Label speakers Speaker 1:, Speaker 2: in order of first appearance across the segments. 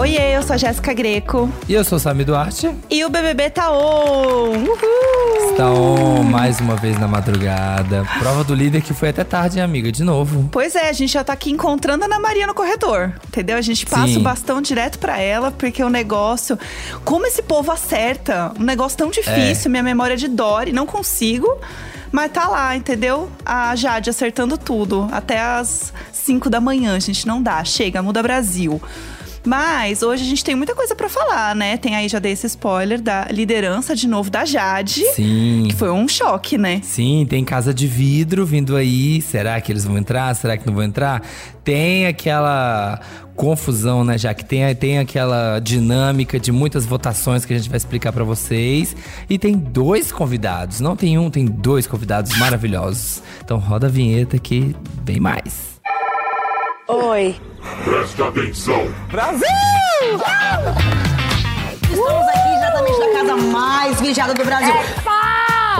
Speaker 1: Oiê, eu sou a Jéssica Greco.
Speaker 2: E eu sou o Sami Duarte.
Speaker 1: E o BBB tá on! Uhul!
Speaker 2: Está on mais uma vez na madrugada. Prova do líder que foi até tarde, amiga, de novo.
Speaker 1: Pois é, a gente já tá aqui encontrando a Ana Maria no corredor, entendeu? A gente passa
Speaker 2: Sim.
Speaker 1: o bastão direto pra ela, porque o negócio. Como esse povo acerta? Um negócio tão difícil, minha memória é de Dory, não consigo. Mas tá lá, entendeu? A Jade acertando tudo. Até as 5 da manhã, gente. Não dá. Chega, muda Brasil. Mas hoje a gente tem muita coisa pra falar, né? Tem aí, já dei esse spoiler da liderança de novo da Jade.
Speaker 2: Sim.
Speaker 1: Que foi um choque, né?
Speaker 2: Sim, tem casa de vidro vindo aí. Será que eles vão entrar? Será que não vão entrar? Tem aquela confusão, né? Já que tem, tem aquela dinâmica de muitas votações que a gente vai explicar pra vocês. E tem dois convidados. Não tem um, tem dois convidados maravilhosos. Então roda a vinheta que vem mais.
Speaker 3: Oi.
Speaker 4: Preste atenção.
Speaker 3: Estamos aqui exatamente na casa mais vigiada do Brasil.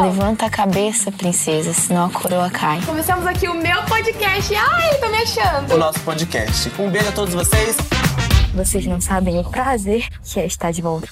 Speaker 5: Levanta a cabeça, princesa, senão a coroa cai.
Speaker 6: Começamos aqui o meu podcast. Ai, tô me achando.
Speaker 7: o nosso podcast. Um beijo a todos vocês.
Speaker 5: Vocês não sabem o prazer que é estar de volta.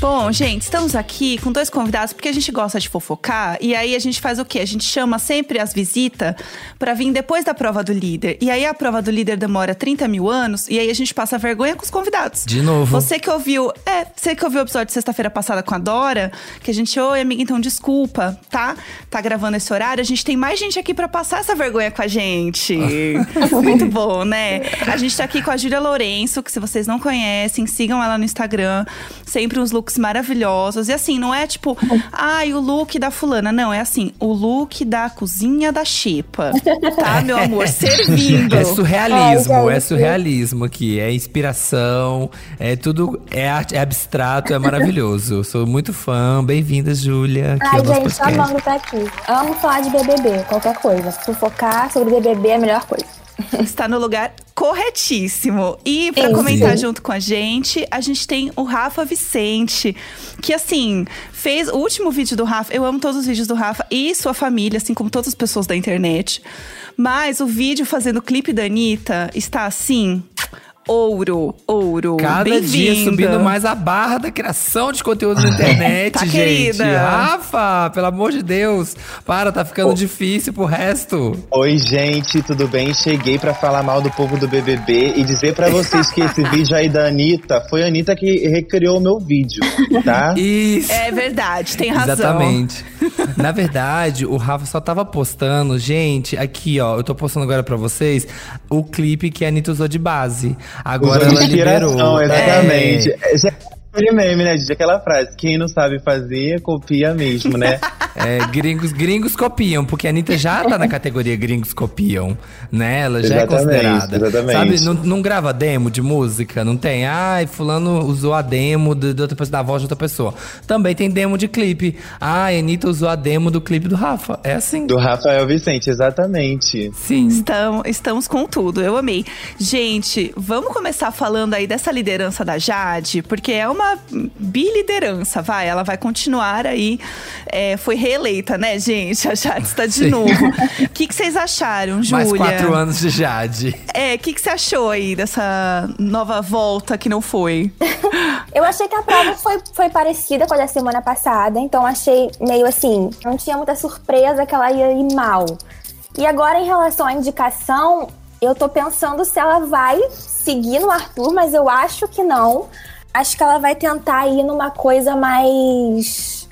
Speaker 1: Bom, gente, estamos aqui com dois convidados porque a gente gosta de fofocar. E aí a gente faz o quê? A gente chama sempre as visitas pra vir depois da prova do líder. E aí a prova do líder demora 30 mil anos. E aí a gente passa vergonha com os convidados.
Speaker 2: De novo.
Speaker 1: Você que ouviu. É, você que ouviu o episódio de sexta-feira passada com a Dora, que a gente, oi, amiga, então desculpa, tá? Tá gravando esse horário. A gente tem mais gente aqui pra passar essa vergonha com a gente. Muito bom, né? A gente tá aqui com a Júlia Lourenço, que se vocês não conhecem, sigam ela no Instagram. Sempre uns looks maravilhosos. E assim, não é tipo, ai, o look da fulana. Não, é assim, o look da cozinha da Xepa. Tá, meu amor? Servindo.
Speaker 2: É surrealismo, é surrealismo aqui. É inspiração, é tudo. É, arte, é abstrato, é maravilhoso. Sou muito fã. Bem-vinda, Júlia.
Speaker 8: Ai, gente, amando estar aqui. Amo falar de BBB, qualquer coisa. Fofocar sobre BBB é a melhor coisa.
Speaker 1: Está no lugar corretíssimo. E
Speaker 8: Sim.
Speaker 1: comentar junto com a gente, a gente tem o Rafa Vicente, que assim, fez o último vídeo do Rafa. Eu amo todos os vídeos do Rafa e sua família, assim como todas as pessoas da internet. Mas o vídeo fazendo o clipe da Anitta está assim. Ouro, ouro.
Speaker 2: Cada dia subindo mais a barra da criação de conteúdo na internet,
Speaker 1: Tá,
Speaker 2: gente.
Speaker 1: querida?
Speaker 2: Rafa, pelo amor de Deus. Para, tá ficando difícil pro resto.
Speaker 7: Oi, gente, tudo bem? Cheguei pra falar mal do povo do BBB e dizer pra vocês que esse vídeo aí da Anitta foi a Anitta que recriou o meu vídeo, tá?
Speaker 2: Isso.
Speaker 1: É verdade, tem razão.
Speaker 2: Exatamente. Na verdade, o Rafa só tava postando, gente, aqui ó, eu tô postando agora pra vocês o clipe que a Anitta usou de base. Agora ela liberou.
Speaker 7: exatamente.
Speaker 2: É,
Speaker 7: Já aquele meme, né, gente? Aquela frase, quem não sabe fazer, copia mesmo, né?
Speaker 2: é, gringos, gringos copiam, porque a Anitta já tá na categoria gringos copiam, né? Ela já
Speaker 7: Exatamente,
Speaker 2: é considerada.
Speaker 7: exatamente.
Speaker 2: Sabe, não, não grava demo de música, não tem. Ai, fulano usou a demo de, de outra pessoa, da voz de outra pessoa. Também tem demo de clipe. Ai, a Anitta usou a demo do clipe do Rafa. É assim.
Speaker 7: Do Rafael Vicente, exatamente.
Speaker 2: Sim.
Speaker 1: Estamos, estamos com tudo, eu amei. Gente, vamos começar falando aí dessa liderança da Jade, porque é uma biliderança, vai. Ela vai continuar aí. É, foi reeleita, né, gente? A Jade está de
Speaker 2: Sim.
Speaker 1: novo. O que, que vocês acharam, Júlia?
Speaker 2: Mais quatro anos de Jade.
Speaker 1: É, o que, que você achou aí dessa nova volta que não foi?
Speaker 8: Eu achei que a prova foi, foi parecida com a da semana passada, então achei meio assim, não tinha muita surpresa que ela ia ir mal. E agora, em relação à indicação, eu tô pensando se ela vai seguir no Arthur, mas eu acho que não. Acho que ela vai tentar ir numa coisa mais.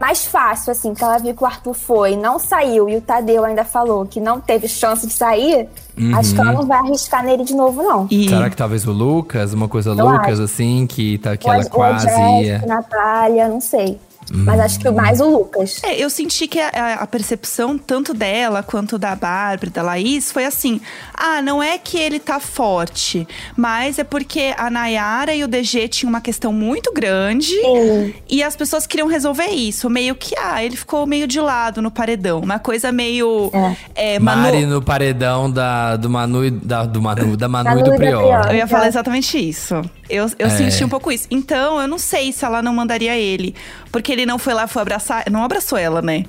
Speaker 8: Mais fácil, assim, que ela viu que o Arthur foi, não saiu, e o Tadeu ainda falou que não teve chance de sair. Acho que ela não vai arriscar nele de novo, não.
Speaker 1: E
Speaker 2: Será que talvez o Lucas, uma coisa
Speaker 8: Eu
Speaker 2: Lucas
Speaker 8: acho.
Speaker 2: assim, que, tá, que ela quase
Speaker 8: Jéssica,
Speaker 2: ia.
Speaker 8: Natália, não sei. Mas acho que mais o Lucas.
Speaker 1: É, eu senti que a, a- percepção tanto dela quanto da Bárbara e da Laís foi assim: ah, não é que ele tá forte, mas é porque a Nayara e o DG tinham uma questão muito grande
Speaker 8: Sim.
Speaker 1: e as pessoas queriam resolver isso. Meio que, ah, ele ficou meio de lado no paredão. Uma coisa meio. É, Manu-
Speaker 2: Mari no paredão da, do Manu e da, do Manu, da Manu
Speaker 8: Manu
Speaker 2: e do. Prior.
Speaker 1: Eu ia falar exatamente isso. Eu, eu
Speaker 2: É.
Speaker 1: senti um pouco isso. Então, eu não sei se ela não mandaria ele. Porque ele não foi lá, foi abraçar. Não abraçou ela, né?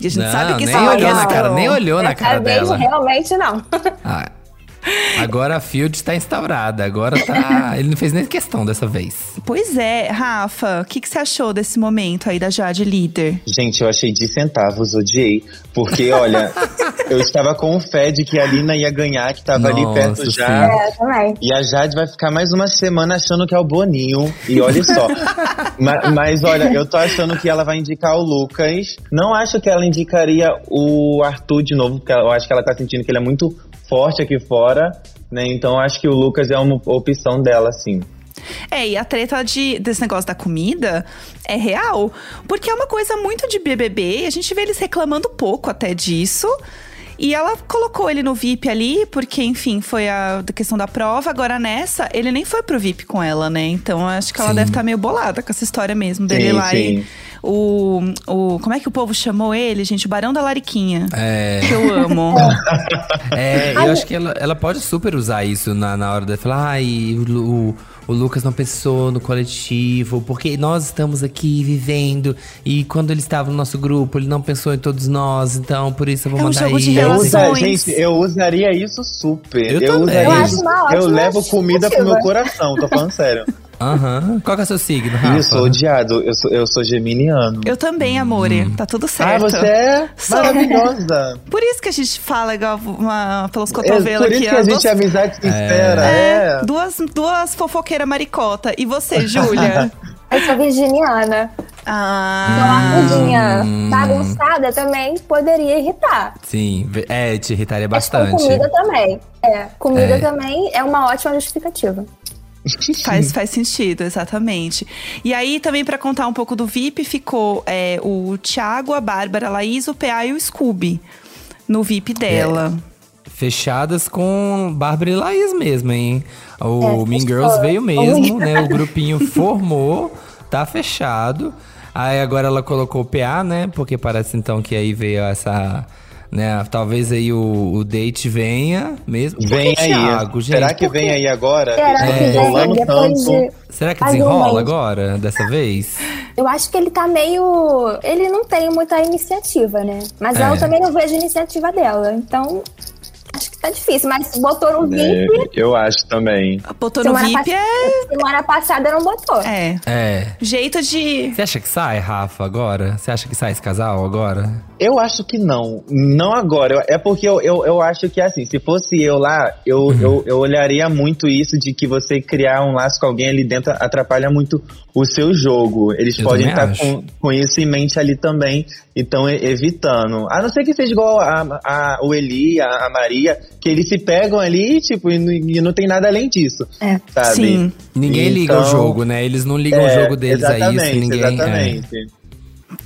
Speaker 1: E a gente
Speaker 2: Não,
Speaker 1: sabe que
Speaker 2: nem
Speaker 1: isso é uma
Speaker 2: olhou na cara, nem olhou na cara
Speaker 8: vez,
Speaker 2: dela.
Speaker 8: realmente não.
Speaker 2: Ah, Agora a Field tá instaurada. Agora tá. Ele não fez nem questão dessa vez.
Speaker 1: Pois é, Rafa, o que, que você achou desse momento aí da Jade líder?
Speaker 7: Gente, eu achei de centavos, odiei. Porque, olha, eu estava com fé de que a Lina ia ganhar, que tava ali
Speaker 2: Nossa,
Speaker 7: perto já.
Speaker 8: É, também.
Speaker 7: E a Jade vai ficar mais uma semana achando que é o Boninho. E olha só. Ma- mas, olha, eu tô achando que ela vai indicar o Lucas. Não acho que ela indicaria o Arthur de novo, porque eu acho que ela tá sentindo que ele é muito forte aqui fora. Né? Então acho que o Lucas é uma opção dela, sim.
Speaker 1: É, e a treta de, desse negócio da comida é real. Porque é uma coisa muito de BBB e a gente vê eles reclamando pouco até disso. E ela colocou ele no VIP ali, porque, enfim, foi a questão da prova. Agora nessa, ele nem foi pro VIP com ela, né? Então acho que ela
Speaker 2: Sim.
Speaker 1: deve estar meio bolada com essa história mesmo dele
Speaker 7: Sim,
Speaker 1: lá. E
Speaker 7: sim.
Speaker 1: O, o. Como é que o povo chamou ele, gente? O Barão da Lariquinha.
Speaker 2: É.
Speaker 1: Que eu amo.
Speaker 2: É, eu acho que ela, ela pode super usar isso na, na hora de falar, ai, o, o Lucas não pensou no coletivo, porque nós estamos aqui vivendo, e quando ele estava no nosso grupo, ele não pensou em todos nós, então por isso eu vou
Speaker 1: É um
Speaker 2: mandar
Speaker 1: jogo de
Speaker 2: isso.
Speaker 7: Eu
Speaker 1: relações.
Speaker 7: usa, gente, eu usaria isso super.
Speaker 2: Eu
Speaker 7: Eu,
Speaker 2: também.
Speaker 7: usaria
Speaker 2: Eu
Speaker 8: acho
Speaker 7: isso. Eu levo comida pro meu coração, tô falando sério.
Speaker 2: Aham. Qual que é o seu signo, Rafa?
Speaker 7: Eu sou odiado, eu sou, eu sou geminiano.
Speaker 1: Eu também, amore.
Speaker 2: Hum.
Speaker 1: Tá tudo
Speaker 7: Ah,
Speaker 1: certo.
Speaker 7: você é
Speaker 1: Sou.
Speaker 7: maravilhosa.
Speaker 1: Por isso que a gente fala igual uma, pelos
Speaker 7: É,
Speaker 1: cotovelos
Speaker 7: por isso
Speaker 1: aqui.
Speaker 7: que a gente é
Speaker 1: duas-
Speaker 7: amizade sincera. É.
Speaker 1: Duas, duas fofoqueiras maricota. E você, Júlia?
Speaker 8: Eu sou virginiana.
Speaker 1: ah,
Speaker 8: Então, a comidinha
Speaker 2: Hum.
Speaker 8: bagunçada também poderia irritar.
Speaker 2: Sim, é, te irritaria
Speaker 8: Mas com
Speaker 2: bastante.
Speaker 8: comida também. É, comida
Speaker 2: É.
Speaker 8: também é uma ótima justificativa.
Speaker 1: Faz, faz sentido, exatamente. E aí, também pra contar um pouco do VIP, ficou é, o Thiago, a Bárbara, a Laís, o PA e o Scooby. No VIP dela.
Speaker 2: Fechadas com Bárbara e Laís mesmo, hein? O
Speaker 8: É,
Speaker 2: Mean. Girls veio mesmo, né? O grupinho formou, tá fechado. Aí agora ela colocou o PA, né? Porque parece então que aí veio essa. Né, talvez aí o, o date venha mesmo.
Speaker 7: Vem aí.
Speaker 2: Thiago, gente?
Speaker 7: Será que vem aí agora?
Speaker 8: Será que
Speaker 7: estão
Speaker 8: vem depois de.
Speaker 2: Será que desenrola agora, dessa vez?
Speaker 8: Eu acho que ele tá meio. Ele não tem muita iniciativa, né? Mas
Speaker 2: É.
Speaker 8: eu também não vejo a iniciativa dela. Então, tá difícil. Mas botou no
Speaker 7: É,
Speaker 8: VIP.
Speaker 7: eu acho também.
Speaker 1: Botou no VIP é,
Speaker 8: Semana passada não botou.
Speaker 1: é.
Speaker 2: É.
Speaker 1: Jeito de.
Speaker 2: Você acha que sai, Rafa, agora? Você acha que sai esse casal agora?
Speaker 7: Eu acho que não. Não agora. É porque eu, eu, eu acho que assim, se fosse eu lá, eu,
Speaker 2: Uhum.
Speaker 7: eu, eu olharia muito isso de que você criar um laço com alguém ali dentro atrapalha muito o seu jogo. Eles
Speaker 2: Eu
Speaker 7: podem estar
Speaker 2: acho.
Speaker 7: com, com isso em mente ali também e estão evitando. A não ser que seja igual a, a- o Eli, a, a Maria, que eles se pegam ali tipo, e, não- e não tem nada além disso.
Speaker 8: É.
Speaker 7: Sabe?
Speaker 1: Sim.
Speaker 2: Ninguém liga o
Speaker 7: Então,
Speaker 2: jogo, né? Eles não ligam o
Speaker 7: É,
Speaker 2: jogo deles a isso.
Speaker 7: exatamente,
Speaker 2: Ninguém. é.
Speaker 7: Exatamente.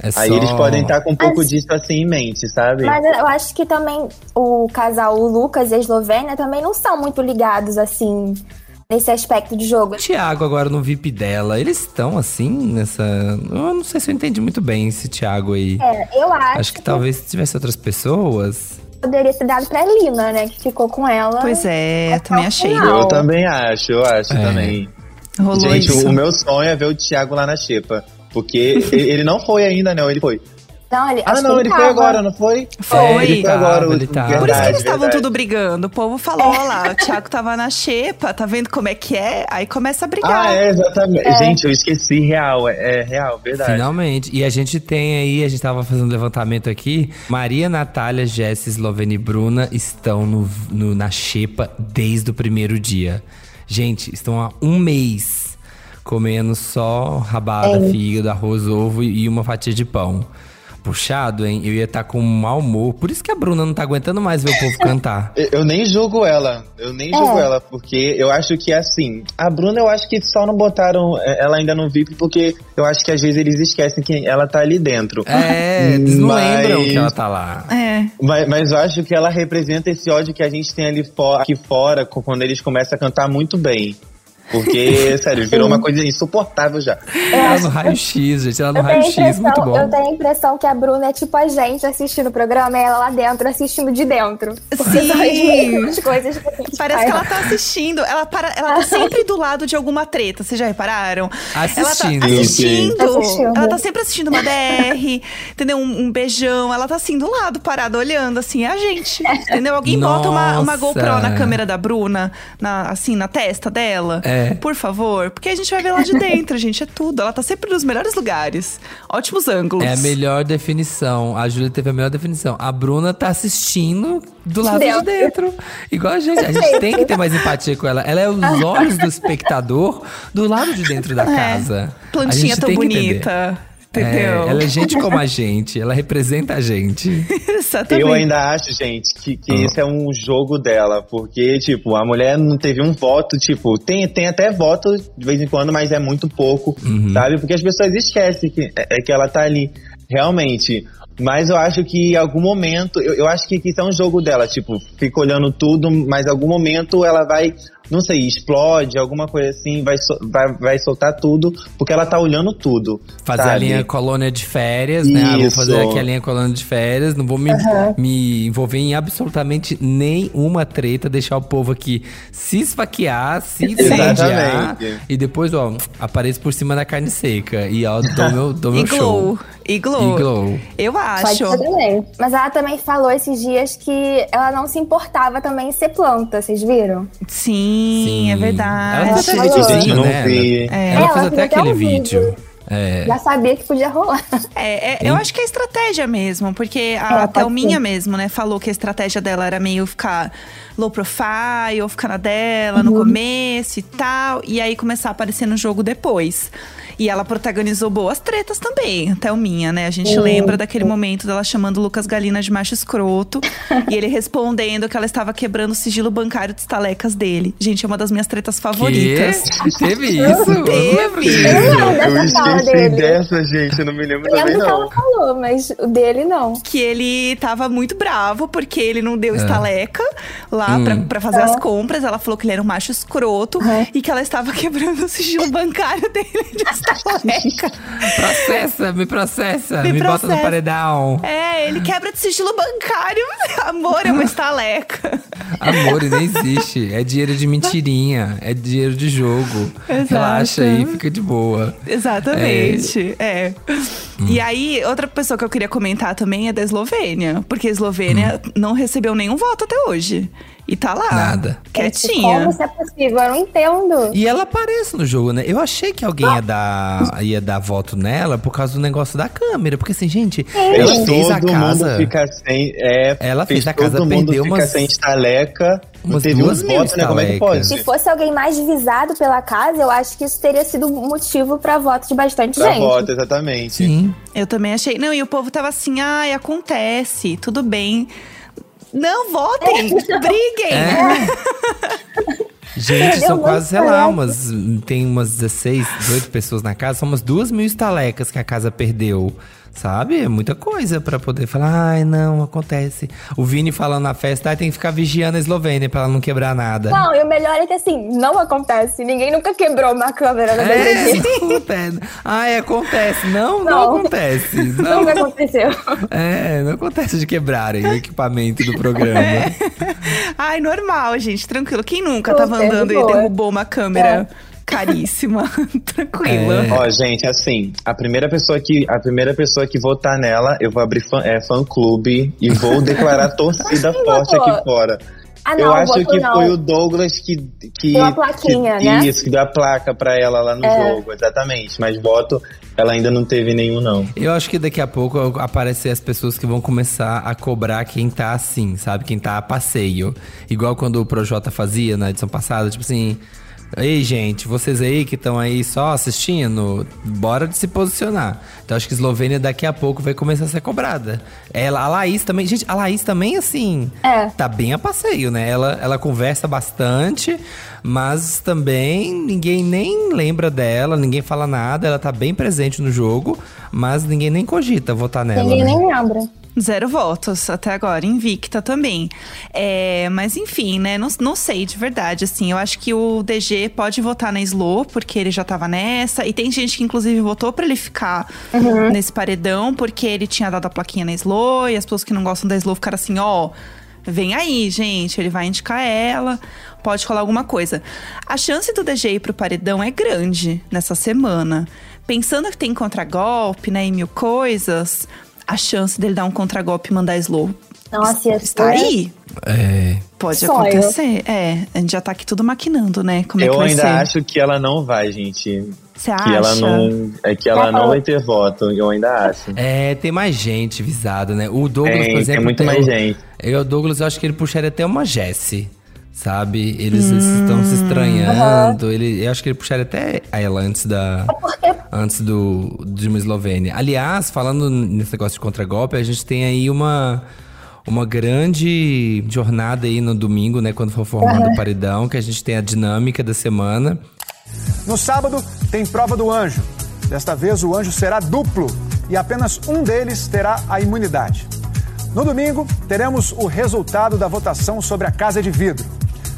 Speaker 2: É
Speaker 7: Aí
Speaker 2: só-
Speaker 7: eles podem estar com um pouco
Speaker 8: Mas-
Speaker 7: disso assim em mente, sabe?
Speaker 8: Mas eu acho que também o casal o Lucas e a Eslovênia também não são muito ligados, assim, nesse aspecto de jogo.
Speaker 2: O Thiago agora no VIP dela, eles estão assim nessa. Eu não sei se eu entendi muito bem esse Thiago aí.
Speaker 8: É, eu acho,
Speaker 2: Acho que talvez se tivesse outras pessoas.
Speaker 8: Poderia ter dado pra Lina, né? Que ficou com ela.
Speaker 1: Pois é, também achei.
Speaker 8: final.
Speaker 7: Eu também acho, eu acho
Speaker 2: É.
Speaker 7: também.
Speaker 1: Rolou
Speaker 7: Gente,
Speaker 1: isso.
Speaker 7: o, meu sonho é ver o Thiago lá na Xepa. Porque ele, não foi ainda, não, ele foi.
Speaker 8: Não, ele,
Speaker 7: Ah, não,
Speaker 8: que
Speaker 7: ele foi agora, não foi?
Speaker 1: Foi.
Speaker 7: É, ele foi agora, o-
Speaker 2: Ele tava.
Speaker 1: Por isso que
Speaker 7: verdade,
Speaker 1: eles estavam
Speaker 7: verdade.
Speaker 1: tudo brigando. O povo falou, ó lá, o Thiago tava na xepa, tá vendo como é que é? Aí começa a brigar.
Speaker 7: Ah, é, exatamente. Gente, eu esqueci, real, é, é real, verdade.
Speaker 2: Finalmente. E a gente tem aí, a gente tava fazendo um levantamento aqui. Maria, Natália, Jess, Eslovene e Bruna estão no, no- na xepa desde o primeiro dia. Gente, estão há um mês comendo só rabada, fígado, arroz, ovo e uma fatia de pão. Puxado, hein? Eu ia estar com um mau humor. Por isso que a Bruna não tá aguentando mais ver o povo cantar.
Speaker 7: Eu, nem julgo ela, eu nem julgo ela, porque eu acho que assim, a Bruna eu acho que só não botaram é, ela ainda no VIP, porque eu acho que às vezes eles esquecem que ela tá ali dentro.
Speaker 2: É, eles não
Speaker 7: Mas-
Speaker 2: lembram que ela tá lá.
Speaker 1: É.
Speaker 7: Mas, mas eu acho que ela representa esse ódio que a gente tem ali fo aqui fora, quando eles começam a cantar muito bem. Porque, sério, virou uma coisa insuportável já.
Speaker 2: Ela no raio-x, gente. Ela no raio-x, muito bom.
Speaker 8: eu tenho a impressão que a Bruna é tipo a gente assistindo o programa e ela lá dentro assistindo de dentro.
Speaker 1: Sim.
Speaker 8: as coisas que
Speaker 1: Parece
Speaker 8: faz.
Speaker 1: que ela tá assistindo. Ela, para, ela tá sempre do lado de alguma treta, vocês já repararam?
Speaker 2: Assistindo.
Speaker 1: Ela tá assistindo.
Speaker 8: Assistindo.
Speaker 1: Ela tá sempre assistindo uma DR, entendeu? Um, um beijão. Ela tá assim do lado, parada, olhando assim, é a gente. Entendeu? Alguém bota uma, uma
Speaker 2: Nossa.
Speaker 1: GoPro na câmera da Bruna, na, assim, na testa dela.
Speaker 2: É.
Speaker 1: Por favor. Porque a gente vai ver lá de dentro, gente. É tudo. Ela tá sempre nos melhores lugares. Ótimos ângulos.
Speaker 2: É a melhor definição. A Júlia teve a melhor definição. A Bruna tá assistindo do lado
Speaker 8: Dentro.
Speaker 2: de dentro. Igual a gente. A gente tem que ter mais empatia com ela. Ela é os olhos do espectador do lado de dentro da casa. A
Speaker 1: É. Plantinha
Speaker 2: gente
Speaker 1: tão
Speaker 2: tem
Speaker 1: bonita.
Speaker 2: É,
Speaker 1: Entendeu?
Speaker 2: ela é gente como a gente. Ela representa a gente.
Speaker 1: Exatamente.
Speaker 7: Eu ainda acho, gente, que, que
Speaker 2: Ah.
Speaker 7: esse é um jogo dela, porque, tipo, a mulher não teve um voto, tipo, tem, tem até voto de vez em quando, mas é muito pouco,
Speaker 2: Uhum.
Speaker 7: sabe? Porque as pessoas esquecem que, é, é que ela tá ali, realmente. Mas eu acho que em algum momento, eu, eu acho que, que isso é um jogo dela, tipo, fica olhando tudo, mas em algum momento ela vai, não sei, explode, alguma coisa assim, vai, vai, vai soltar tudo, porque ela tá olhando tudo.
Speaker 2: Fazer a
Speaker 7: sabe?
Speaker 2: linha colônia de férias, né? Ah, vou
Speaker 7: Isso.
Speaker 2: fazer aqui a linha colônia de férias. Não vou me, me envolver em absolutamente nenhuma treta. Deixar o povo aqui se esfaquear, se incendiar. E depois, ó, apareço por cima da carne seca. E ó, dou meu, dou meu
Speaker 1: E
Speaker 2: show.
Speaker 1: glow. E glow.
Speaker 2: E glow.
Speaker 1: Eu
Speaker 8: Pode
Speaker 1: acho.
Speaker 8: Mas ela também falou esses dias que ela não se importava também em ser planta, vocês viram?
Speaker 1: Sim,
Speaker 2: Sim.
Speaker 1: é verdade.
Speaker 2: Ela fez videozinho, né?
Speaker 1: É.
Speaker 2: ela
Speaker 8: Ela
Speaker 2: fez
Speaker 8: fez
Speaker 2: até aquele
Speaker 8: um
Speaker 2: vídeo.
Speaker 8: vídeo.
Speaker 2: É.
Speaker 8: Já sabia que podia rolar.
Speaker 1: É, é, eu acho que é estratégia mesmo, porque a
Speaker 8: É,
Speaker 1: Thelminha
Speaker 8: ser.
Speaker 1: mesmo, né, falou que a estratégia dela era meio ficar low profile, ou ficar na dela
Speaker 8: Uhum.
Speaker 1: no começo e tal, e aí começar a aparecer no jogo depois. E ela protagonizou boas tretas também, a Thelminha, né? A gente lembra daquele momento dela chamando o Lucas Galina de macho escroto e ele respondendo que ela estava quebrando o sigilo bancário de estalecas dele. Gente, é uma das minhas tretas favoritas.
Speaker 2: Que? Teve isso? Eu não lembro
Speaker 1: Teve.
Speaker 2: disso.
Speaker 8: Eu não lembro
Speaker 7: Eu
Speaker 8: dessa fala
Speaker 7: esqueci
Speaker 8: dele.
Speaker 7: dessa, gente, eu não me lembro
Speaker 8: Eu
Speaker 7: também
Speaker 8: lembro que
Speaker 7: não.
Speaker 8: ela falou, mas o dele não.
Speaker 1: que ele tava muito bravo porque ele não deu estaleca lá
Speaker 2: Hum.
Speaker 1: pra, pra fazer as compras. Ela falou que ele era um macho escroto
Speaker 8: Uhum.
Speaker 1: e que ela estava quebrando o sigilo bancário dele de.
Speaker 2: Processa, me processa.
Speaker 1: Me
Speaker 2: Me, bota no
Speaker 1: processa.
Speaker 2: paredão.
Speaker 1: é, ele quebra de sigilo bancário. Amor, é uma estaleca.
Speaker 2: Amor, nem existe. É dinheiro de mentirinha. É dinheiro de jogo.
Speaker 1: Exato.
Speaker 2: Relaxa aí, fica de boa.
Speaker 1: Exatamente. É.
Speaker 2: Hum.
Speaker 1: E aí, outra pessoa que eu queria comentar também é da Eslovênia. Porque a Eslovênia
Speaker 2: Hum.
Speaker 1: não recebeu nenhum voto até hoje. E tá lá.
Speaker 2: Nada.
Speaker 1: Quietinha.
Speaker 8: Como isso é possível? Eu não entendo.
Speaker 2: E ela aparece no jogo, né? Eu achei que alguém ia dar, ia dar voto nela por causa do negócio da câmera. Porque assim, gente, ela
Speaker 7: Fez
Speaker 2: fez a
Speaker 7: todo mundo
Speaker 2: casa.
Speaker 7: ficar sem. É,
Speaker 2: Ela fez a casa
Speaker 7: todo mundo
Speaker 2: perder
Speaker 7: ficar
Speaker 2: umas-
Speaker 7: sem estaleca.
Speaker 2: Umas
Speaker 7: teve
Speaker 2: duas
Speaker 7: uns votos, né? Como é que pode?
Speaker 8: Se fosse alguém mais visado pela casa, eu acho que isso teria sido motivo pra voto de bastante
Speaker 7: Pra
Speaker 8: gente.
Speaker 7: voto, exatamente.
Speaker 2: Sim.
Speaker 1: Eu também achei. Não, e o povo tava assim, ai, acontece, tudo bem. Não, votem, briguem.
Speaker 2: É. Gente, são quase, sei lá, umas. Tem umas 16, 18 pessoas na casa. São umas duas mil estalecas que a casa perdeu. Sabe? É muita coisa pra poder falar, ai, não, acontece. O Vini falando na festa, ai, tem que ficar vigiando a Eslovênia pra ela não quebrar nada.
Speaker 8: Não, e o melhor é que assim, não acontece. Ninguém nunca quebrou uma câmera no
Speaker 2: É, acontece. Ai, acontece. Não, não,
Speaker 8: Não.
Speaker 2: acontece. Não,
Speaker 8: Nunca aconteceu.
Speaker 2: é, não acontece de quebrarem o equipamento do programa.
Speaker 1: Ai, normal, gente, tranquilo. Quem nunca tava
Speaker 8: Super,
Speaker 1: andando e derrubou uma câmera caríssima? Tranquila.
Speaker 2: É.
Speaker 7: Ó, gente, assim, a primeira pessoa que a primeira pessoa que votar nela, eu vou abrir fã, é, fã clube e vou declarar torcida forte
Speaker 8: votou?
Speaker 7: aqui fora.
Speaker 8: Ah,
Speaker 7: eu
Speaker 8: não,
Speaker 7: acho
Speaker 8: votou
Speaker 7: que
Speaker 8: não.
Speaker 7: foi o Douglas que que
Speaker 8: Deu a plaquinha,
Speaker 7: que,
Speaker 8: né?
Speaker 7: Isso, que deu a placa pra ela lá no
Speaker 8: É.
Speaker 7: jogo, exatamente. Mas voto, ela ainda não teve nenhum não.
Speaker 2: Eu acho que daqui a pouco aparecer as pessoas que vão começar a cobrar quem tá assim, sabe? Quem tá a passeio. Igual quando o Projota fazia na edição passada, tipo assim. Ei, gente, vocês aí que estão aí só assistindo, bora de se posicionar. Então acho que a Eslovênia daqui a pouco vai começar a ser cobrada. Ela, a Laís também, gente, a Laís também, assim,
Speaker 8: É.
Speaker 2: tá bem a passeio, né? Ela, ela conversa bastante, mas também ninguém nem lembra dela, ninguém fala nada. Ela tá bem presente no jogo, mas ninguém nem cogita votar nela.
Speaker 8: Ninguém
Speaker 2: né?
Speaker 8: nem lembra.
Speaker 1: Zero votos até agora, invicta também. É, mas enfim, né? Não, não sei de verdade, assim. Eu acho que o DG pode votar na Slow, porque ele já tava nessa. E tem gente que, inclusive, votou pra ele ficar nesse paredão, porque ele tinha dado a plaquinha na Slow. E as pessoas que não gostam da Slow ficaram assim: ó, vem aí, gente. Ele vai indicar ela. Pode colar alguma coisa. A chance do DG ir pro paredão é grande nessa semana. Pensando que tem contragolpe, né? E mil coisas a chance dele dar um contragolpe e mandar slow
Speaker 8: Nossa,
Speaker 1: está aí.
Speaker 2: É.
Speaker 1: Pode
Speaker 8: Sonho.
Speaker 1: acontecer. É, a gente já tá aqui tudo maquinando, né? Como é que
Speaker 7: Eu
Speaker 1: vai
Speaker 7: ainda
Speaker 1: ser?
Speaker 7: acho que ela não vai, gente.
Speaker 1: Você
Speaker 7: Que
Speaker 1: acha?
Speaker 7: ela não. É que ela não vai ter voto, eu ainda acho.
Speaker 2: É, tem mais gente visado, né? O Douglas, por
Speaker 7: Tem,
Speaker 2: exemplo.
Speaker 7: tem muito mais gente.
Speaker 2: Eu, o Douglas, eu acho que ele puxaria até uma Jessie. Sabe? Eles estão se estranhando. Ele, eu acho que ele puxaria até ela antes da. Antes do, de uma Eslovênia. Aliás, falando nesse negócio de contragolpe, a gente tem aí uma. Uma grande jornada aí no domingo, né? Quando for formado o paredão, que a gente tem a dinâmica da semana.
Speaker 9: No sábado, tem prova do anjo. Desta vez, o anjo será duplo e apenas um deles terá a imunidade. No domingo, teremos o resultado da votação sobre a Casa de Vidro.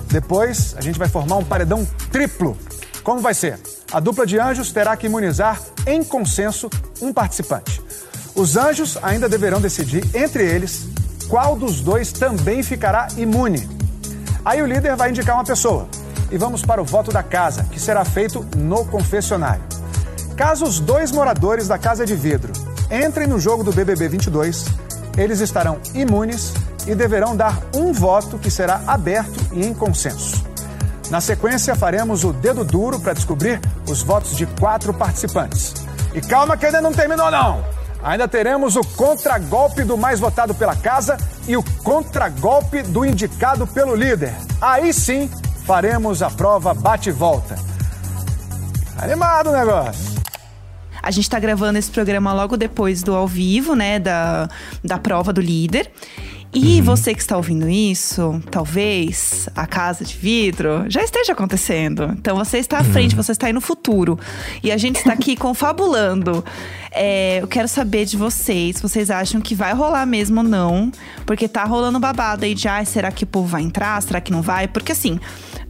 Speaker 9: Depois, a gente vai formar um paredão triplo. Como vai ser? A dupla de anjos terá que imunizar, em consenso, um participante. Os anjos ainda deverão decidir entre eles qual dos dois também ficará imune. Aí o líder vai indicar uma pessoa. E vamos para o voto da casa, que será feito no confessionário. Caso os dois moradores da Casa de Vidro entrem no jogo do BBB 22, eles estarão imunes e deverão dar um voto que será aberto e em consenso. Na sequência, faremos o dedo duro para descobrir os votos de quatro participantes. E calma que ainda não terminou, não! Ainda teremos o contragolpe do mais votado pela casa e o contragolpe do indicado pelo líder. Aí sim, faremos a prova bate-volta. Animado o negócio.
Speaker 1: A gente tá gravando esse programa logo depois do ao vivo, né? Da, da prova do líder. E você que está ouvindo isso, talvez a casa de vidro já esteja acontecendo. Então você está à frente, você está aí no futuro. E a gente está aqui confabulando. É, eu quero saber de vocês, vocês acham que vai rolar mesmo ou não. Porque tá rolando babado aí de, ah, será que o povo vai entrar? Será que não vai? Porque assim,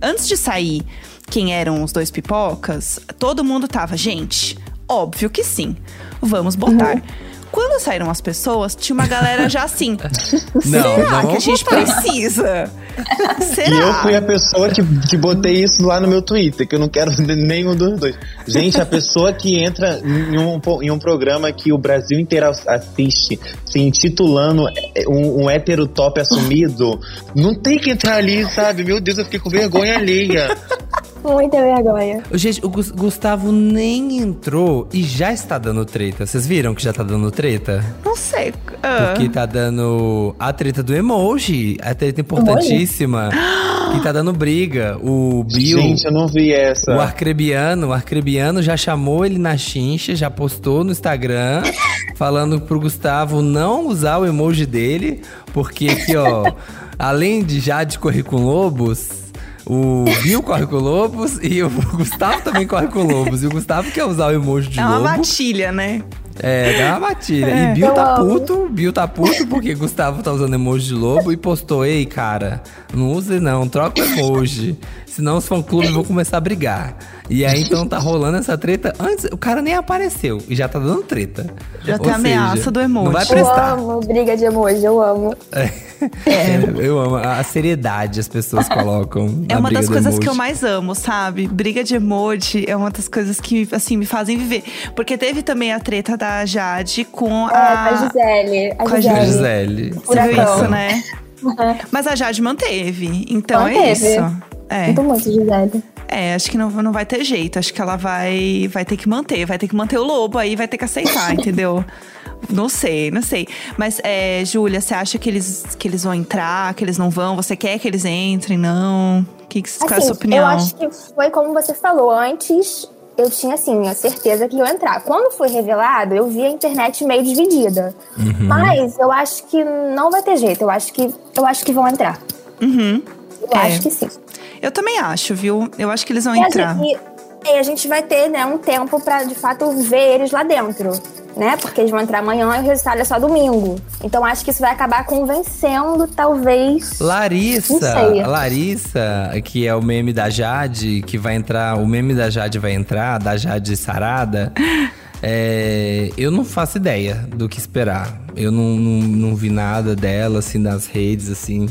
Speaker 1: antes de sair quem eram os dois pipocas, todo mundo tava, gente, óbvio que sim. Vamos botar. Quando saíram as pessoas, tinha uma galera já assim.
Speaker 2: Não,
Speaker 1: será
Speaker 2: não
Speaker 1: que a gente
Speaker 2: botar.
Speaker 1: precisa? Será?
Speaker 7: E eu fui a pessoa que, que botei isso lá no meu Twitter, que eu não quero nenhum dos dois. Gente, a pessoa que entra em um, em um programa que o Brasil inteiro assiste, se intitulando é, um, um hétero top assumido, não tem que entrar ali, sabe? Meu Deus, eu fiquei com vergonha alheia.
Speaker 8: Muita vergonha.
Speaker 2: Gente, o Gus- Gustavo nem entrou e já está dando treta. Vocês viram que já tá dando treta?
Speaker 1: Não sei. Ah.
Speaker 2: Porque tá dando a treta do emoji, a treta importantíssima. que tá dando briga. O Bill.
Speaker 7: Gente, eu não vi essa.
Speaker 2: O Arcrebiano, o Arcrebiano já chamou ele na chincha, já postou no Instagram, falando pro Gustavo não usar o emoji dele, porque aqui, ó, além de Jade correr com lobos, o Bill corre com lobos e o Gustavo também corre com lobos. E o Gustavo quer usar o emoji de
Speaker 1: É uma
Speaker 2: lobo.
Speaker 1: matilha, né?
Speaker 2: É, dá uma matilha.
Speaker 1: É.
Speaker 2: E Bill tá
Speaker 8: amo.
Speaker 2: puto, Bill tá puto porque Gustavo tá usando emoji de lobo e postou, ei, cara, não use não, troca o emoji. Senão os fã-clubes vão começar a brigar. E aí, então, tá rolando essa treta. Antes, o cara nem apareceu e já tá dando treta.
Speaker 1: Já
Speaker 2: Ou
Speaker 1: tem a ameaça do emoji.
Speaker 2: Não vai
Speaker 8: Eu
Speaker 2: prestar.
Speaker 8: amo briga de emoji, eu amo.
Speaker 2: É, eu amo a seriedade as pessoas colocam.
Speaker 1: É
Speaker 2: na
Speaker 1: uma
Speaker 2: briga
Speaker 1: das coisas
Speaker 2: emoji.
Speaker 1: que eu mais amo, sabe? Briga de emoji é uma das coisas que, assim, me fazem viver. Porque teve também a treta da Jade com
Speaker 8: É, com a
Speaker 1: a.
Speaker 8: Gisele. A
Speaker 1: com a
Speaker 8: Gisele.
Speaker 2: Gisele.
Speaker 1: Você viu isso, né?
Speaker 8: Uhum.
Speaker 1: Mas a Jade manteve. Então é
Speaker 8: Manteve.
Speaker 1: isso. É.
Speaker 8: Muito, Gisele.
Speaker 1: É, acho que não, não vai ter jeito. Acho que ela vai, vai ter que manter. Vai ter que manter o lobo aí, vai ter que aceitar, entendeu? Não sei, não sei. Mas, é, Júlia, você acha que eles, que eles vão entrar, que eles não vão? Você quer que eles entrem, não? Que, que, qual é a sua opinião?
Speaker 8: Eu acho que foi como você falou. Antes, eu tinha, assim, a certeza que iam entrar. Quando foi revelado, eu vi a internet meio dividida.
Speaker 2: Uhum.
Speaker 8: Mas eu acho que não vai ter jeito. Eu acho que, eu acho que vão entrar.
Speaker 1: Uhum.
Speaker 8: Eu
Speaker 1: É.
Speaker 8: acho que sim.
Speaker 1: Eu também acho, viu? Eu acho que eles vão
Speaker 8: E a
Speaker 1: entrar.
Speaker 8: gente, e a gente vai ter, né, um tempo pra, de fato, ver eles lá dentro. né? Porque eles vão entrar amanhã e o resultado é só domingo. Então acho que isso vai acabar convencendo, talvez.
Speaker 2: Larissa. Larissa, que é o meme da Jade, que vai entrar, o meme da Jade vai entrar, da Jade Sarada. É, eu não faço ideia do que esperar. Eu não, não, não vi nada dela, assim, nas redes, assim.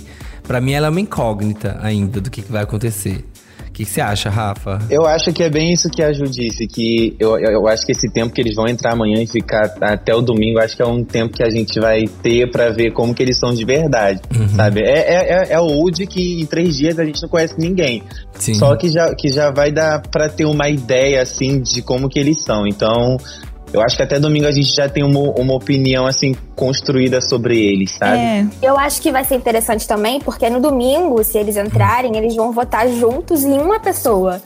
Speaker 2: Pra mim, ela é uma incógnita ainda do que, que vai acontecer. O que, que você acha, Rafa?
Speaker 7: Eu acho que é bem isso que a Ju disse, que eu, eu eu acho que esse tempo que eles vão entrar amanhã e ficar até o domingo, acho que é um tempo que a gente vai ter pra ver como que eles são de verdade, sabe? É, é, é, é o Woody que em três dias a gente não conhece ninguém.
Speaker 2: Sim.
Speaker 7: Só que já, que já vai dar pra ter uma ideia, assim, de como que eles são. Então, eu acho que até domingo a gente já tem uma, uma opinião, assim, construída sobre eles, sabe?
Speaker 1: É.
Speaker 8: Eu acho que vai ser interessante também, porque no domingo, se eles entrarem, eles vão votar juntos em uma pessoa.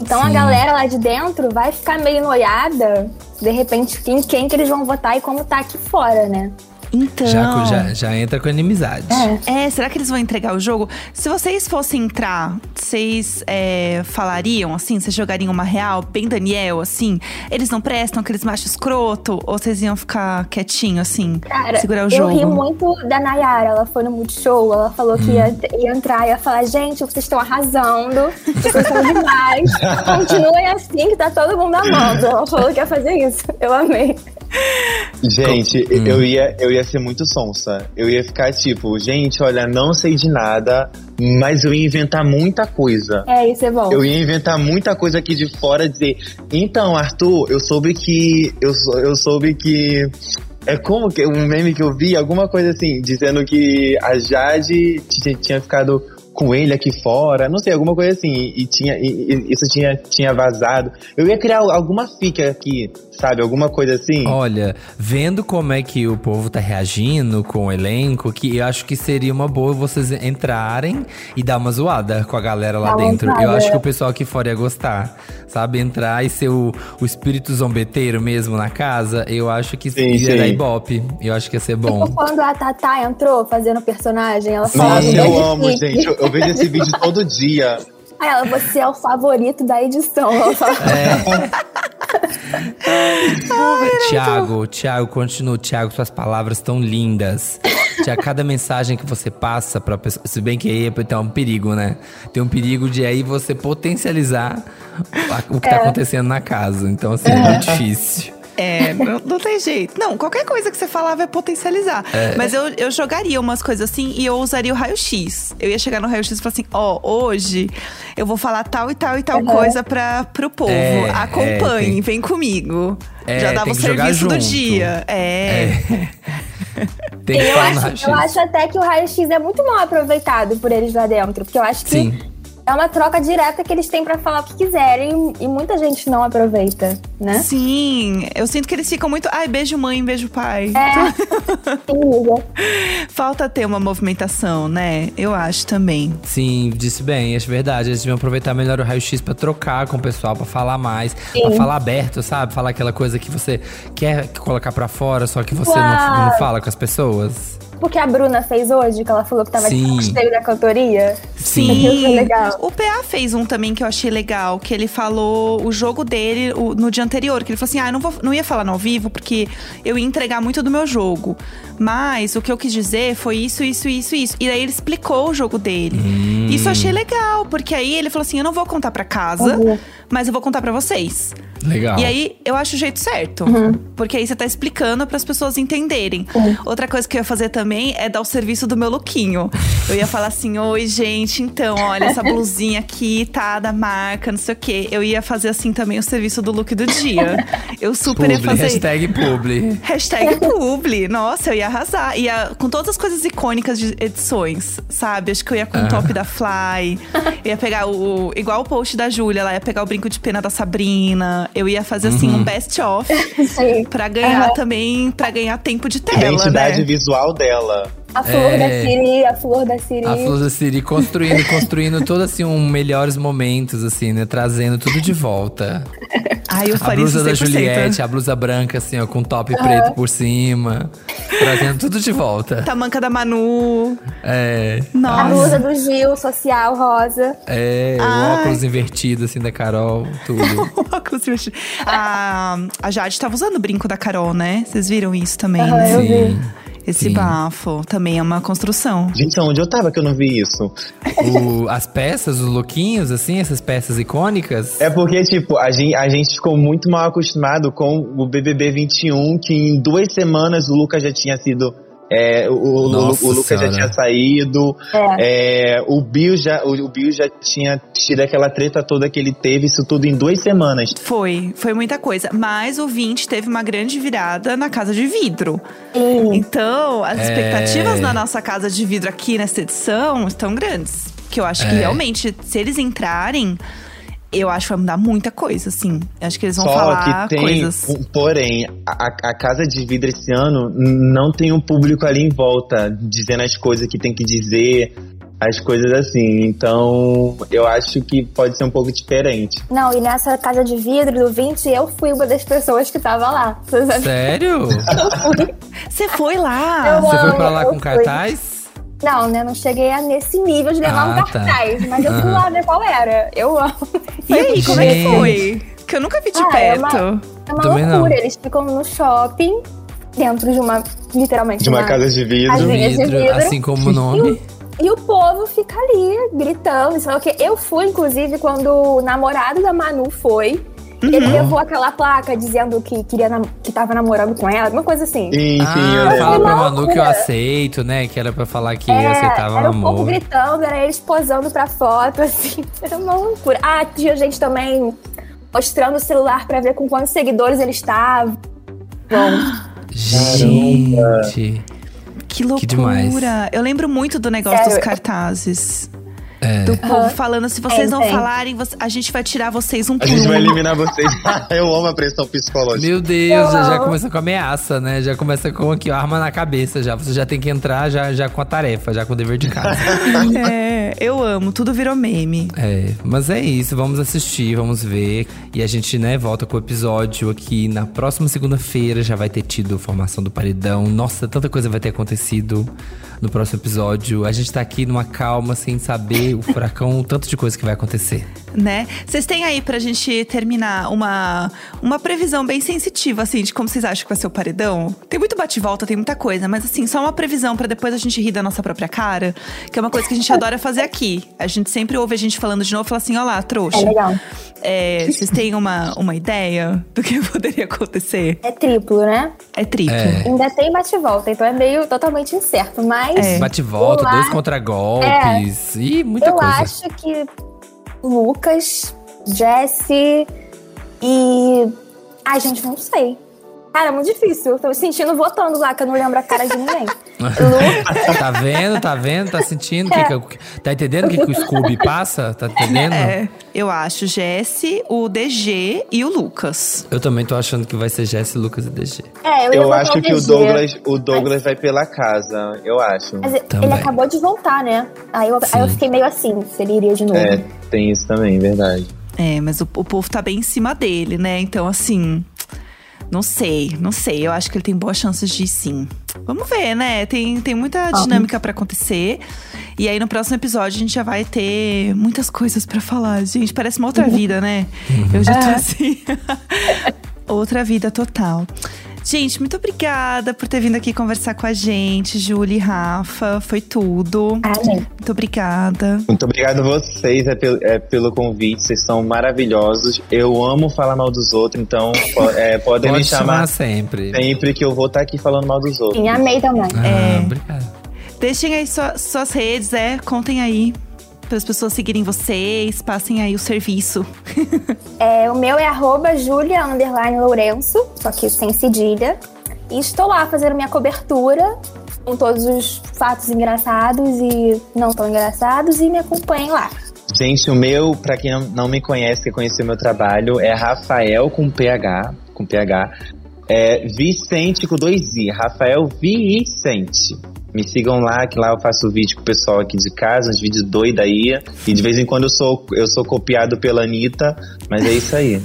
Speaker 8: Então a
Speaker 2: Sim.
Speaker 8: galera lá de dentro vai ficar meio noiada, de repente, em quem que eles vão votar e como tá aqui fora, né?
Speaker 1: Então.
Speaker 2: Já, já, já entra com inimizade.
Speaker 8: É.
Speaker 1: É, será que eles vão entregar o jogo? Se vocês fossem entrar, vocês é, falariam assim? Vocês jogariam uma real, bem Daniel, assim? Eles não prestam, aqueles machos escroto? Ou vocês iam ficar quietinho, assim?
Speaker 8: Cara,
Speaker 1: segurar o
Speaker 8: eu
Speaker 1: jogo?
Speaker 8: ri muito da Nayara. Ela foi no Multishow, ela falou que ia, ia entrar e ia falar: gente, vocês estão arrasando, vocês são demais. Continuem assim que tá todo mundo amando. Ela falou que ia fazer isso. Eu amei.
Speaker 7: Gente, eu, ia, eu ia ser muito sonsa. Eu ia ficar tipo, gente, olha, não sei de nada, mas eu ia inventar muita coisa.
Speaker 8: É, isso é bom.
Speaker 7: Eu ia inventar muita coisa aqui de fora, dizer, então, Arthur, eu soube que. Eu, sou- eu soube que. É como que um meme que eu vi, alguma coisa assim, dizendo que a Jade tinha ficado com ele aqui fora, não sei, alguma coisa assim, e, tinha, e- e isso tinha, tinha vazado. Eu ia criar alguma fica aqui, sabe? Alguma coisa assim.
Speaker 2: Olha, vendo como é que o povo tá reagindo com o elenco, que eu acho que seria uma boa vocês entrarem e dar uma zoada com a galera lá
Speaker 8: uma
Speaker 2: dentro. Eu acho que o pessoal aqui fora ia gostar, sabe? Entrar e ser o, o espírito zombeteiro mesmo na casa, eu acho que
Speaker 7: Sim,
Speaker 2: ia
Speaker 7: sim.
Speaker 2: dar ibope. Eu acho que ia ser bom.
Speaker 8: Tipo quando a Tatá entrou fazendo personagem, ela falava
Speaker 7: Nossa,
Speaker 8: um
Speaker 7: eu amo, gente. Eu, eu vejo esse vídeo todo dia.
Speaker 8: Aí ela, você é o favorito da edição. Falava.
Speaker 2: Tiago, Tiago, continua. Tiago, suas palavras estão lindas. Tiago, cada mensagem que você passa pra pessoa. Se bem que aí tem um perigo, né? Tem um perigo de aí você potencializar o que tá acontecendo na casa. Então, assim, é muito difícil.
Speaker 1: É, não, não tem jeito. Não, qualquer coisa que você falar vai potencializar. Mas eu, eu jogaria umas coisas assim e eu usaria o raio-x. Eu ia chegar no raio-x e falar assim: ó, hoje eu vou falar tal e tal e tal coisa pra, pro povo.
Speaker 2: É,
Speaker 1: Acompanhe,
Speaker 2: é, tem-
Speaker 1: vem comigo.
Speaker 2: É,
Speaker 1: Já dava o serviço do dia. É.
Speaker 2: Tem que
Speaker 8: Eu
Speaker 2: falar no
Speaker 8: acho, eu acho até que o raio-x é muito mal aproveitado por eles lá dentro. Porque eu acho que
Speaker 2: Sim.
Speaker 8: É uma troca direta que eles têm pra falar o que quiserem. E muita gente não aproveita, né?
Speaker 1: Sim, eu sinto que eles ficam muito. Ai, beijo mãe, beijo pai.
Speaker 8: Liga?
Speaker 1: Falta ter uma movimentação, né? Eu acho também.
Speaker 2: Sim, disse bem, é verdade. Eles deviam aproveitar melhor o raio-x pra trocar com o pessoal, pra falar mais, pra falar aberto, sabe? Falar aquela coisa que você quer colocar pra fora, só que você não, não fala com as pessoas.
Speaker 8: Porque a Bruna fez hoje, que ela falou que tava
Speaker 2: Sim.
Speaker 8: de cheio da cantoria.
Speaker 2: Sim.
Speaker 1: O PA fez um também que eu achei legal, que ele falou o jogo dele o- no dia anterior, que ele falou assim: "Ah, eu não vou não ia falar no ao vivo porque eu ia entregar muito do meu jogo. Mas o que eu quis dizer foi isso, isso, isso, isso". E aí ele explicou o jogo dele.
Speaker 2: Hum.
Speaker 1: Isso eu achei legal, porque aí ele falou assim: "Eu não vou contar pra casa,
Speaker 8: Uhum.
Speaker 1: mas eu vou contar pra vocês".
Speaker 2: Legal.
Speaker 1: E aí, eu acho o jeito certo.
Speaker 8: Uhum.
Speaker 1: Porque aí você tá explicando para as pessoas entenderem. Outra coisa que eu ia fazer também é dar o serviço do meu lookinho. Eu ia falar assim: oi, gente, então, olha, essa blusinha aqui tá da marca, não sei o quê. Eu ia fazer assim também o serviço do look do dia. Eu super ia
Speaker 2: Publi,
Speaker 1: fazer.
Speaker 2: hashtag publi.
Speaker 1: Hashtag publi. Nossa, eu ia arrasar. Ia com todas as coisas icônicas de edições, sabe? Acho que eu ia com o top da Fly. Eu ia pegar o. Igual o post da Júlia, ela ia pegar o brinco de pena da Sabrina. Eu ia fazer assim
Speaker 2: Uhum.
Speaker 1: um best-of
Speaker 8: Sim.
Speaker 1: pra ganhar também, pra ganhar tempo de tela.
Speaker 7: Identidade
Speaker 1: né?
Speaker 7: visual dela.
Speaker 8: A flor
Speaker 2: É.
Speaker 8: da Siri, a flor da Siri.
Speaker 2: A Flor da Siri construindo, construindo todo assim um melhores momentos, assim, né? Trazendo tudo de volta.
Speaker 1: Ai, eu
Speaker 2: A
Speaker 1: faria
Speaker 2: blusa da
Speaker 1: 100%.
Speaker 2: Juliette, a blusa branca, assim, ó, com top preto por cima. Trazendo tudo de volta.
Speaker 1: Tamanca da Manu.
Speaker 2: É.
Speaker 8: A
Speaker 1: Nossa.
Speaker 8: blusa do Gil, social, rosa.
Speaker 2: É, o
Speaker 1: Ai.
Speaker 2: óculos invertido, assim, da Carol, tudo.
Speaker 1: Óculos vestido. a, a Jade tava usando o brinco da Carol, né? Vocês viram isso também?
Speaker 8: Aham,
Speaker 1: né?
Speaker 8: eu vi.
Speaker 2: Sim.
Speaker 1: Esse
Speaker 2: Sim.
Speaker 1: bafo também é uma construção.
Speaker 7: Gente, onde eu tava que eu não vi isso?
Speaker 2: O- as peças, os lookinhos, assim, essas peças icônicas.
Speaker 7: É porque, tipo, a gente, a gente ficou muito mal acostumado com o BBB 21, que em duas semanas o Lucas já tinha sido. É, o, o-
Speaker 2: Nossa
Speaker 7: o Lucas já tinha saído. é, o, Bill já, o, o Bill já tinha tido aquela treta toda que ele teve, isso tudo em duas semanas.
Speaker 1: Foi, foi muita coisa. Mas o 20 teve uma grande virada na casa de vidro. Então, as
Speaker 2: É.
Speaker 1: expectativas na nossa casa de vidro aqui nessa edição estão grandes. Que eu acho que
Speaker 2: É.
Speaker 1: realmente, se eles entrarem, eu acho que vai mudar muita coisa, assim. Eu acho que eles vão
Speaker 7: Só
Speaker 1: falar
Speaker 7: que tem,
Speaker 1: coisas.
Speaker 7: um- porém, a, a casa de vidro esse ano não tem um público ali em volta dizendo as coisas que tem que dizer, as coisas assim. Então, eu acho que pode ser um pouco diferente.
Speaker 8: Não, e nessa casa de vidro do 20, eu fui uma das pessoas que tava lá.
Speaker 2: Sério?
Speaker 1: Você foi lá?
Speaker 8: Eu
Speaker 2: Você foi pra lá com
Speaker 8: fui.
Speaker 2: cartaz?
Speaker 8: Não, né? Não cheguei a nesse nível de levar
Speaker 2: Ah,
Speaker 8: um
Speaker 2: tá.
Speaker 8: cartaz. Mas eu fui lá ver qual era. Eu amo.
Speaker 1: E aí, como é que
Speaker 2: Gente.
Speaker 1: foi? Que eu nunca vi de
Speaker 8: Ah, é uma-
Speaker 1: perto.
Speaker 8: É uma
Speaker 2: Também
Speaker 8: loucura.
Speaker 2: não.
Speaker 8: Eles ficam no shopping, dentro de uma. Literalmente.
Speaker 7: De uma casa de vidro.
Speaker 8: casinha de
Speaker 2: Vidro,
Speaker 8: vidro.
Speaker 2: assim como o nome.
Speaker 8: E o povo fica ali, gritando, sei lá o quê. Eu fui, inclusive, quando o namorado da Manu foi.
Speaker 2: Uhum.
Speaker 8: Ele levou aquela placa dizendo que, queria nam- que tava namorando com ela, uma coisa assim.
Speaker 7: Sim, sim, eu
Speaker 2: Ah,
Speaker 7: lembro.
Speaker 2: fala Manu que eu aceito, né? Que era pra falar que eu
Speaker 8: É,
Speaker 2: aceitava o
Speaker 8: era o povo
Speaker 2: amor.
Speaker 8: gritando, era eles posando pra foto, assim. Era uma loucura. Ah, tinha gente também mostrando o celular pra ver com quantos seguidores eles estavam.
Speaker 2: Gente.
Speaker 1: Que loucura.
Speaker 2: demais.
Speaker 1: Eu lembro muito do negócio
Speaker 8: Sério.
Speaker 1: dos cartazes.
Speaker 2: É.
Speaker 1: Do povo falando, se vocês
Speaker 8: Tem,
Speaker 1: não
Speaker 8: tem.
Speaker 1: falarem, a gente vai tirar vocês um
Speaker 7: A
Speaker 1: por
Speaker 7: gente vai eliminar vocês. eu amo a pressão psicológica.
Speaker 2: Meu Deus, já, começa com ameaça, né? Já começa com aqui, ó, arma na cabeça já. Você já tem que entrar já, já com a tarefa, já com o dever de casa.
Speaker 1: É, eu amo, tudo virou meme.
Speaker 2: é, mas é isso, vamos assistir, vamos ver. E a gente, né, volta com o episódio aqui na próxima segunda-feira. Já vai ter tido formação do paredão. Nossa, tanta coisa vai ter acontecido no próximo episódio. A gente tá aqui numa calma, sem saber o furacão, o tanto de coisa que vai acontecer.
Speaker 1: Né? Vocês têm aí pra gente terminar uma, uma previsão bem sensitiva, assim, de como vocês acham que vai ser o paredão? Tem muito bate-volta, tem muita coisa, mas assim, só uma previsão pra depois a gente rir da nossa própria cara, que é uma coisa que a gente adora fazer aqui. A gente sempre ouve a gente falando de novo e fala assim: ó lá, trouxa.
Speaker 8: É legal.
Speaker 1: É, vocês têm uma, uma ideia do que poderia acontecer?
Speaker 8: É triplo, né?
Speaker 1: É triplo.
Speaker 2: É.
Speaker 8: Ainda tem bate-volta, então é meio totalmente incerto. Mas
Speaker 1: É.
Speaker 2: Bate e volta,
Speaker 8: eu
Speaker 2: dois
Speaker 8: a-
Speaker 2: contra-golpes. Ih, muita
Speaker 8: eu
Speaker 2: coisa.
Speaker 8: acho que Lucas, Jesse e. Ai, gente, não sei. Cara, é muito difícil. Eu tô me sentindo votando lá, que eu não lembro a cara de ninguém.
Speaker 2: Tá vendo, tá vendo, tá sentindo? Que que- tá entendendo o que, que o Scooby passa? Tá entendendo?
Speaker 1: É, eu acho Jesse, o DG e o Lucas.
Speaker 2: Eu também tô achando que vai ser Jesse, Lucas e DG.
Speaker 8: é, eu, ia
Speaker 7: Eu acho que o Douglas, o Douglas vai pela casa, eu acho.
Speaker 8: Mas
Speaker 2: Também.
Speaker 8: ele acabou de voltar, né? Aí eu, aí eu fiquei meio assim, se ele iria de novo.
Speaker 7: É, tem isso também, verdade.
Speaker 1: É, mas o, o povo tá bem em cima dele, né? Então, assim. Não sei, não sei. Eu acho que ele tem boas chances de ir sim. Vamos ver, né? Tem, tem muita dinâmica pra acontecer. E aí, no próximo episódio, a gente já vai ter muitas coisas pra falar. Gente, parece uma outra vida, né? Eu já tô assim. outra vida total. Gente, muito obrigada por ter vindo aqui conversar com a gente, Júlia e Rafa. Foi tudo.
Speaker 8: Ah, gente.
Speaker 1: Muito obrigada.
Speaker 7: Muito obrigado a vocês é, pelo- é, pelo convite, vocês são maravilhosos. Eu amo falar mal dos outros, então é, podem
Speaker 2: Pode
Speaker 7: me chamar
Speaker 2: sempre.
Speaker 7: sempre que eu vou estar aqui falando mal dos outros.
Speaker 8: Sim, amei também.
Speaker 2: Ah,
Speaker 1: É.
Speaker 2: obrigado.
Speaker 1: Deixem aí sua- suas redes, é. Contem aí. Para as pessoas seguirem vocês, passem aí o serviço.
Speaker 8: É, o meu é arroba Julia underline Lourenço, só que sem cedilha. E estou lá fazendo minha cobertura com todos os fatos engraçados e não tão engraçados e me acompanhem lá.
Speaker 7: Gente, o meu, pra quem não, me conhece, quer conhecer o meu trabalho, é Rafael com PH, com PH. É Vicente com dois I, Rafael Vicente. Me sigam lá, que lá eu faço vídeo com o pessoal aqui de casa, uns vídeos doidos aí. E de vez em quando eu sou, eu sou copiado pela Anitta, mas é isso aí.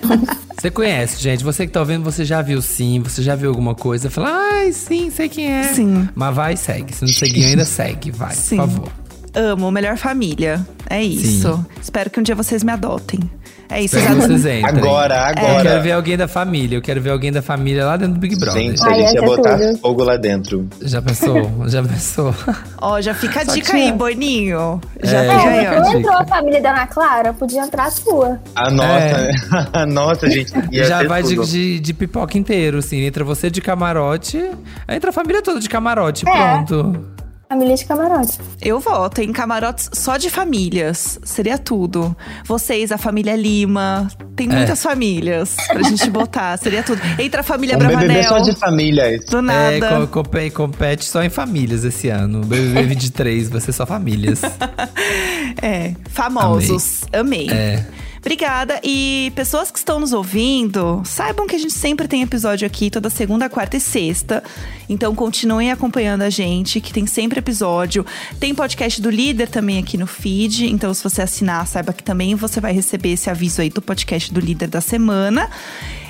Speaker 2: Você conhece, gente. Você que tá ouvindo, você já viu sim, você já viu alguma coisa. Fala, ai, sim, sei quem é.
Speaker 1: Sim.
Speaker 2: Mas vai e segue. Se não seguiu ainda, segue. Vai,
Speaker 1: Sim.
Speaker 2: por favor.
Speaker 1: Amo, melhor família. É isso. Espero que um dia vocês me adotem. É isso.
Speaker 2: Espero
Speaker 1: já-
Speaker 2: vocês entrem.
Speaker 7: Agora,
Speaker 2: Eu quero
Speaker 7: agora.
Speaker 2: ver alguém da família. Eu quero ver alguém da família lá dentro do Big Brother.
Speaker 7: Gente, a
Speaker 8: Ai,
Speaker 7: gente ia
Speaker 8: é
Speaker 7: botar
Speaker 8: tudo.
Speaker 7: fogo lá dentro.
Speaker 2: Já pensou? Já pensou?
Speaker 1: Ó, já fica a
Speaker 2: Só
Speaker 1: dica
Speaker 2: que-
Speaker 1: aí, Boninho. Já
Speaker 2: É,
Speaker 1: fica
Speaker 8: É,
Speaker 1: aí, ó.
Speaker 8: entrou a família da Ana Clara, podia entrar a sua.
Speaker 7: A nossa, a nossa, gente. Ia
Speaker 2: Já
Speaker 7: ter
Speaker 2: vai de, de, de pipoca inteiro, assim. Entra você de camarote, aí entra a família toda de camarote.
Speaker 8: É.
Speaker 2: Pronto.
Speaker 8: Família de camarote.
Speaker 1: Eu voto em camarotes só de famílias. Seria tudo. Vocês, a família Lima. Tem
Speaker 2: É.
Speaker 1: muitas famílias pra gente botar. Seria tudo. Entra a família
Speaker 7: Um BBB
Speaker 1: Bravanel.
Speaker 7: só de famílias.
Speaker 1: Do
Speaker 2: É,
Speaker 1: nada.
Speaker 2: co- compe- compete só em famílias esse ano. O BBB 23 vai ser só famílias.
Speaker 1: É, famosos. Amei.
Speaker 2: É.
Speaker 1: Obrigada. E pessoas que estão nos ouvindo, saibam que a gente sempre tem episódio aqui toda segunda, quarta e sexta. Então continuem acompanhando a gente, que tem sempre episódio. Tem podcast do líder também aqui no feed. Então, se você assinar, saiba que também você vai receber esse aviso aí do podcast do líder da semana.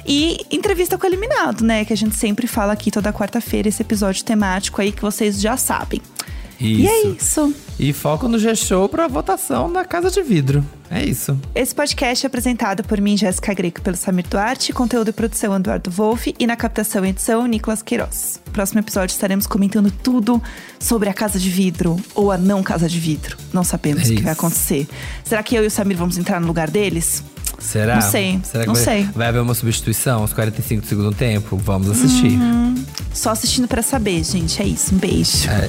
Speaker 1: E entrevista com o eliminado, né? Que a gente sempre fala aqui toda quarta-feira, esse episódio temático aí que vocês já sabem.
Speaker 2: Isso.
Speaker 1: E é isso.
Speaker 2: E foco no G-Show pra votação na Casa de Vidro. É isso.
Speaker 1: Esse podcast é apresentado por mim, Jéssica Greco, pelo Samir Duarte, conteúdo e produção Eduardo Wolff e na captação e edição Nicolas Queiroz. Próximo episódio estaremos comentando tudo sobre a Casa de Vidro ou a não Casa de Vidro. Não sabemos
Speaker 2: É
Speaker 1: o que vai acontecer. Será que eu e o Samir vamos entrar no lugar deles?
Speaker 2: Será?
Speaker 1: Não sei,
Speaker 2: Será que
Speaker 1: não
Speaker 2: vai,
Speaker 1: sei.
Speaker 2: vai haver uma substituição aos 45 do segundo tempo? Vamos assistir.
Speaker 1: Só assistindo pra saber, gente. É isso. Um beijo.
Speaker 2: É.